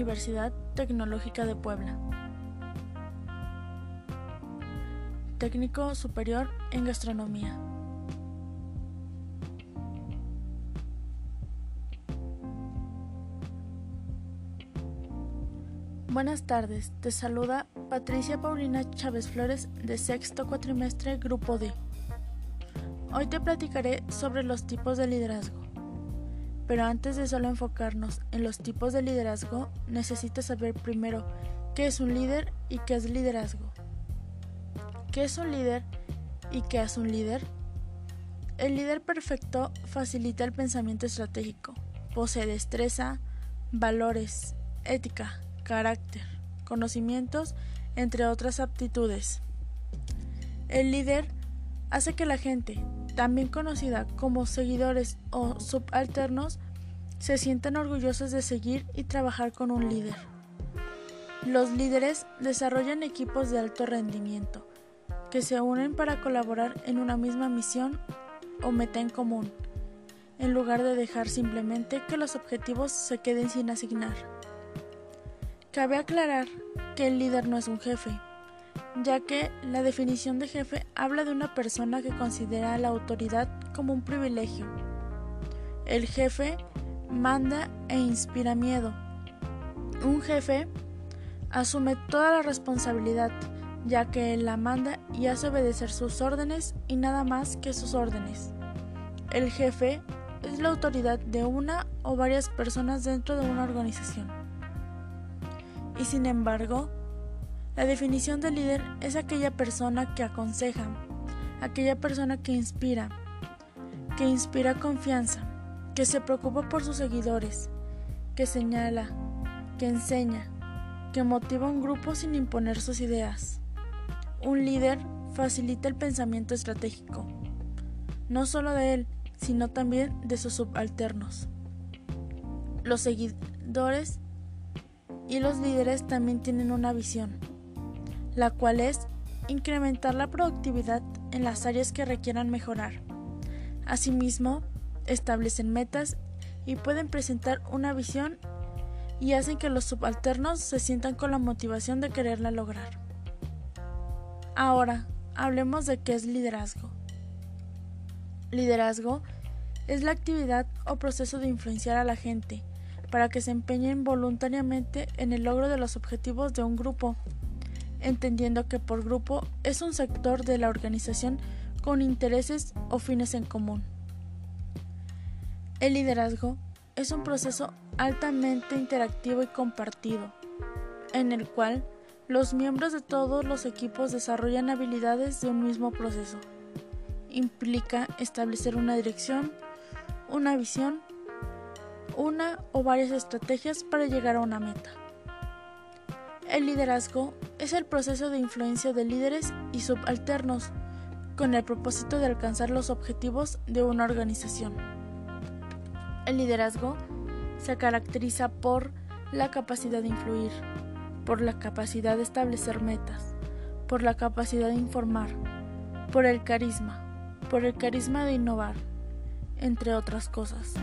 Universidad Tecnológica de Puebla. Técnico Superior en Gastronomía. Buenas tardes, te saluda Patricia Paulina Chávez Flores de sexto cuatrimestre Grupo D. Hoy te platicaré sobre los tipos de liderazgo. Pero antes de solo enfocarnos en los tipos de liderazgo, necesitas saber primero qué es un líder y qué es liderazgo. ¿Qué es un líder y qué es un líder? El líder perfecto facilita el pensamiento estratégico, posee destreza, valores, ética, carácter, conocimientos, entre otras aptitudes. El líder hace que la gente, también conocida como seguidores o subalternos, se sientan orgullosos de seguir y trabajar con un líder. Los líderes desarrollan equipos de alto rendimiento, que se unen para colaborar en una misma misión o meta en común, en lugar de dejar simplemente que los objetivos se queden sin asignar. Cabe aclarar que el líder no es un jefe, ya que la definición de jefe habla de una persona que considera la autoridad como un privilegio. El jefe manda e inspira miedo. Un jefe asume toda la responsabilidad, ya que él la manda y hace obedecer sus órdenes y nada más que sus órdenes. El jefe es la autoridad de una o varias personas dentro de una organización. Y sin embargo, la definición de líder es aquella persona que aconseja, aquella persona que inspira, que inspira confianza, que se preocupa por sus seguidores, que señala, que enseña, que motiva un grupo sin imponer sus ideas. Un líder facilita el pensamiento estratégico, no solo de él, sino también de sus subalternos. Los seguidores y los líderes también tienen una visión la cual es incrementar la productividad en las áreas que requieran mejorar. Asimismo, establecen metas y pueden presentar una visión y hacen que los subalternos se sientan con la motivación de quererla lograr. Ahora, hablemos de qué es liderazgo. Liderazgo es la actividad o proceso de influenciar a la gente para que se empeñen voluntariamente en el logro de los objetivos de un grupo entendiendo que por grupo es un sector de la organización con intereses o fines en común. El liderazgo es un proceso altamente interactivo y compartido, en el cual los miembros de todos los equipos desarrollan habilidades de un mismo proceso. Implica establecer una dirección, una visión, una o varias estrategias para llegar a una meta. El liderazgo es el proceso de influencia de líderes y subalternos con el propósito de alcanzar los objetivos de una organización. El liderazgo se caracteriza por la capacidad de influir, por la capacidad de establecer metas, por la capacidad de informar, por el carisma, por el carisma de innovar, entre otras cosas.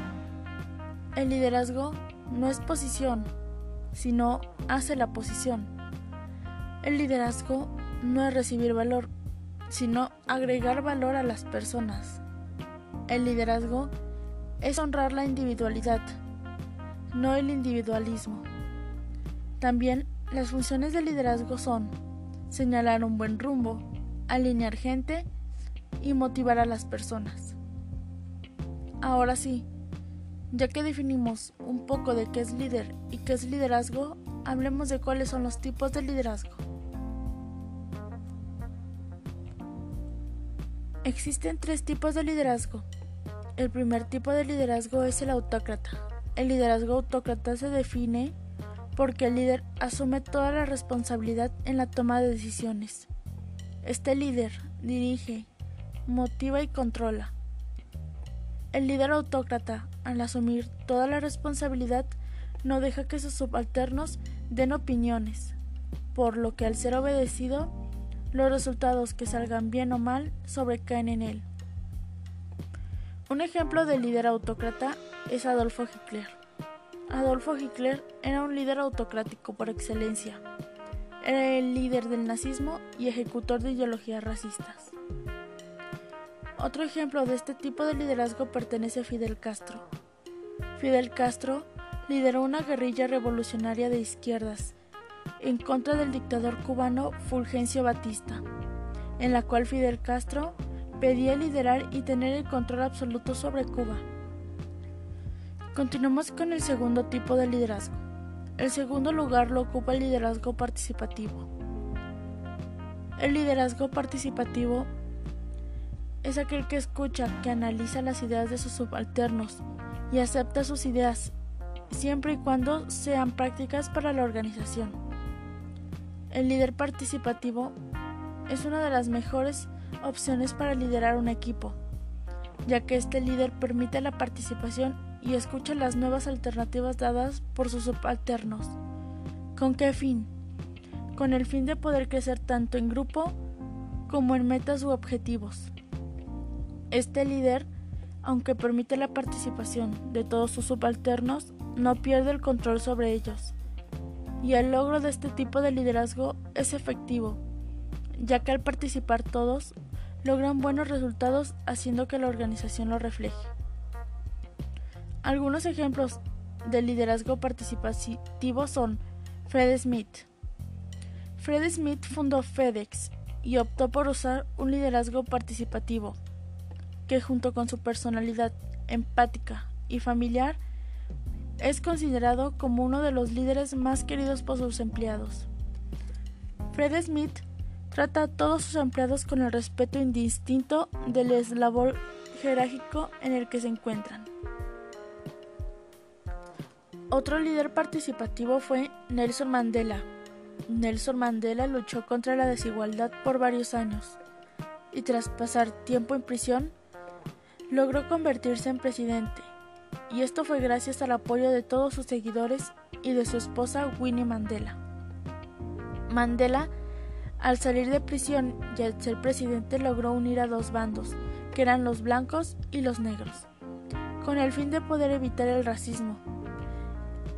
El liderazgo no es posición, sino hace la posición. El liderazgo no es recibir valor, sino agregar valor a las personas. El liderazgo es honrar la individualidad, no el individualismo. También las funciones del liderazgo son señalar un buen rumbo, alinear gente y motivar a las personas. Ahora sí, ya que definimos un poco de qué es líder y qué es liderazgo, hablemos de cuáles son los tipos de liderazgo. Existen tres tipos de liderazgo. El primer tipo de liderazgo es el autócrata. El liderazgo autócrata se define porque el líder asume toda la responsabilidad en la toma de decisiones. Este líder dirige, motiva y controla. El líder autócrata al asumir toda la responsabilidad, no deja que sus subalternos den opiniones, por lo que al ser obedecido, los resultados que salgan bien o mal sobrecaen en él. Un ejemplo de líder autócrata es Adolfo Hitler. Adolfo Hitler era un líder autocrático por excelencia. Era el líder del nazismo y ejecutor de ideologías racistas. Otro ejemplo de este tipo de liderazgo pertenece a Fidel Castro. Fidel Castro lideró una guerrilla revolucionaria de izquierdas en contra del dictador cubano Fulgencio Batista, en la cual Fidel Castro pedía liderar y tener el control absoluto sobre Cuba. Continuamos con el segundo tipo de liderazgo. El segundo lugar lo ocupa el liderazgo participativo. El liderazgo participativo es aquel que escucha, que analiza las ideas de sus subalternos y acepta sus ideas, siempre y cuando sean prácticas para la organización. El líder participativo es una de las mejores opciones para liderar un equipo, ya que este líder permite la participación y escucha las nuevas alternativas dadas por sus subalternos. ¿Con qué fin? Con el fin de poder crecer tanto en grupo como en metas u objetivos. Este líder, aunque permite la participación de todos sus subalternos, no pierde el control sobre ellos. Y el logro de este tipo de liderazgo es efectivo, ya que al participar todos logran buenos resultados haciendo que la organización lo refleje. Algunos ejemplos de liderazgo participativo son Fred Smith. Fred Smith fundó FedEx y optó por usar un liderazgo participativo, que junto con su personalidad empática y familiar es considerado como uno de los líderes más queridos por sus empleados. Fred Smith trata a todos sus empleados con el respeto indistinto del eslabón jerárquico en el que se encuentran. Otro líder participativo fue Nelson Mandela. Nelson Mandela luchó contra la desigualdad por varios años y tras pasar tiempo en prisión, logró convertirse en presidente, y esto fue gracias al apoyo de todos sus seguidores y de su esposa Winnie Mandela. Mandela al salir de prisión y al ser presidente logró unir a dos bandos, que eran los blancos y los negros, con el fin de poder evitar el racismo,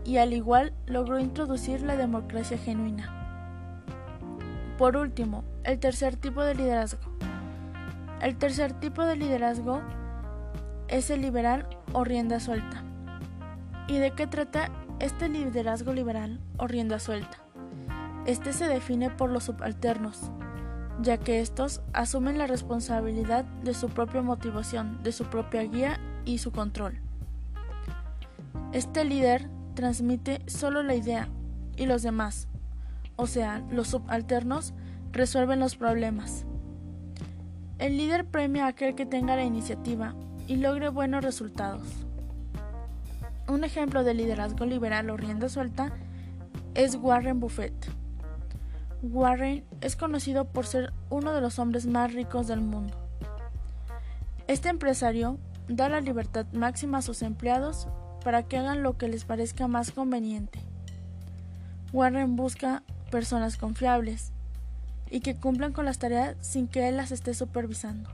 y al igual logró introducir la democracia genuina. Por último, el tercer tipo de liderazgo. El tercer tipo de liderazgo es el liberal o rienda suelta. ¿Y de qué trata este liderazgo liberal o rienda suelta? Este se define por los subalternos, ya que estos asumen la responsabilidad de su propia motivación, de su propia guía y su control. Este líder transmite solo la idea y los demás, o sea, los subalternos, resuelven los problemas. El líder premia a aquel que tenga la iniciativa y logre buenos resultados. Un ejemplo de liderazgo liberal o rienda suelta es Warren Buffett. Warren es conocido por ser uno de los hombres más ricos del mundo. Este empresario da la libertad máxima a sus empleados para que hagan lo que les parezca más conveniente. Warren busca personas confiables y que cumplan con las tareas sin que él las esté supervisando.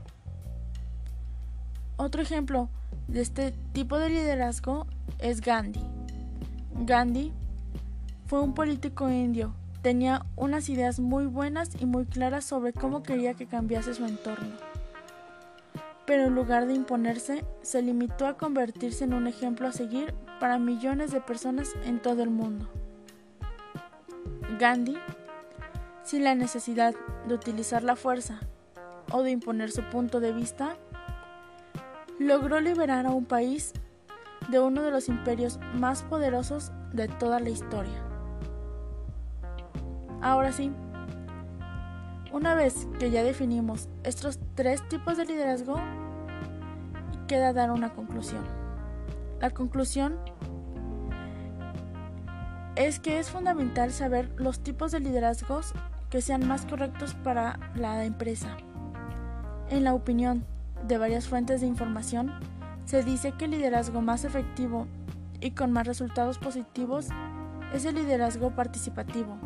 Otro ejemplo de este tipo de liderazgo es Gandhi. Gandhi fue un político indio Tenía unas ideas muy buenas y muy claras sobre cómo quería que cambiase su entorno. Pero en lugar de imponerse, se limitó a convertirse en un ejemplo a seguir para millones de personas en todo el mundo. Gandhi, sin la necesidad de utilizar la fuerza o de imponer su punto de vista, logró liberar a un país de uno de los imperios más poderosos de toda la historia. Ahora sí, una vez que ya definimos estos tres tipos de liderazgo, queda dar una conclusión. La conclusión es que es fundamental saber los tipos de liderazgos que sean más correctos para la empresa. En la opinión de varias fuentes de información, se dice que el liderazgo más efectivo y con más resultados positivos es el liderazgo participativo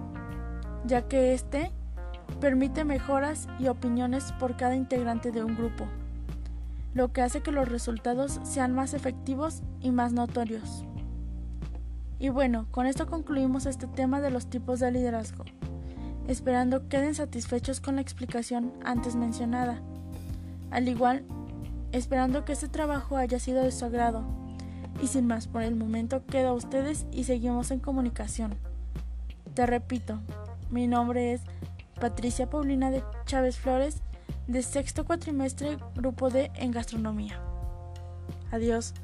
ya que éste permite mejoras y opiniones por cada integrante de un grupo, lo que hace que los resultados sean más efectivos y más notorios. Y bueno, con esto concluimos este tema de los tipos de liderazgo, esperando queden satisfechos con la explicación antes mencionada. Al igual, esperando que este trabajo haya sido de su agrado. Y sin más, por el momento quedo a ustedes y seguimos en comunicación. Te repito, mi nombre es Patricia Paulina de Chávez Flores, de sexto cuatrimestre, grupo D en gastronomía. Adiós.